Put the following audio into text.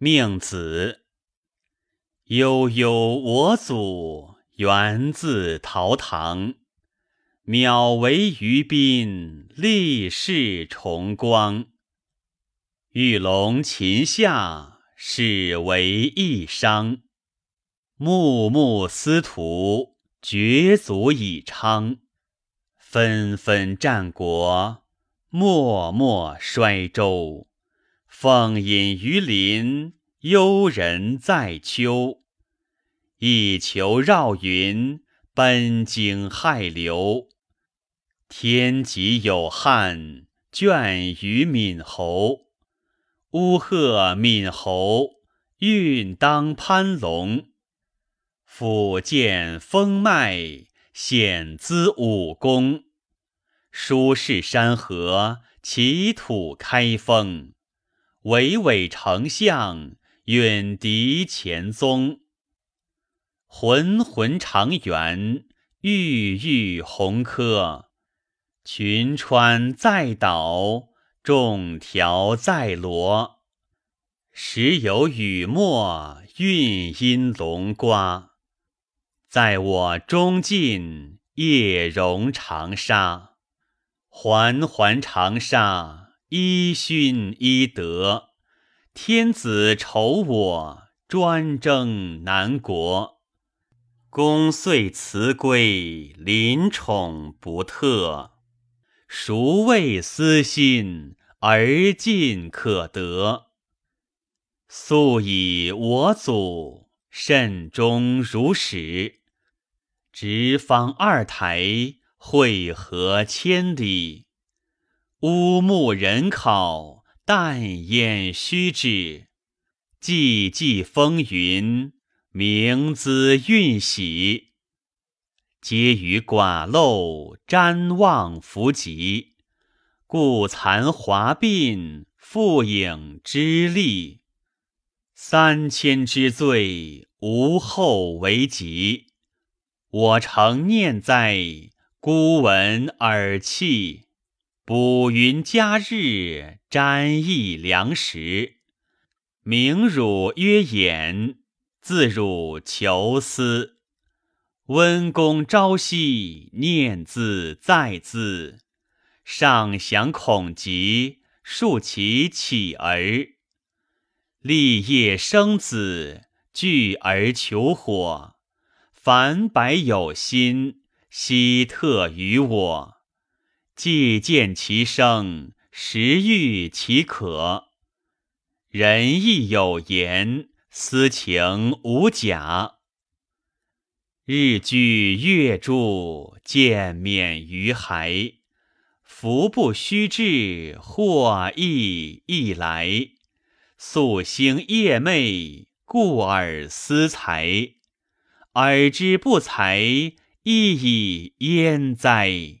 命子。悠悠我祖，源自陶唐。渺为于宾，立世崇光。玉龙琴下，始为一商。穆穆司徒，绝足以昌。纷纷战国，默默衰周。凤隐于林，幽人在丘。一裘绕云，奔经骇流。天极有汉，倦于闽侯。乌鹤闽侯，运当攀龙。甫见风脉，显资武功。书世山河，其土开封。巍巍丞相，远敌前宗。浑浑长垣，郁郁红科。群川在岛，众条在罗。时有雨墨，韵音龙瓜。在我中尽，夜容长沙。环环长沙，依勋依德。天子酬我，专征南国。公遂辞归，临宠不特。孰谓私心，而尽可得？素以我祖，慎终如始。直方二台，会合千里。乌木人考，淡烟虚之。寂寂风云，明姿韵喜。皆于寡陋，瞻望弗及。故残华鬓，复影之力。三千之罪，无后为极。我诚念哉，孤闻耳泣。补云佳日，沾益良时。名汝曰衍，自汝求思。温公朝夕，念字在字。上享恐极，庶其起儿。立业生子，聚而求火。凡百有心，悉特于我。既见其生，时遇其可。人亦有言，私情无假。日居月诸，见免于海。福不虚至，祸亦易来。夙兴夜寐，故而思财。尔之不才，亦以焉哉？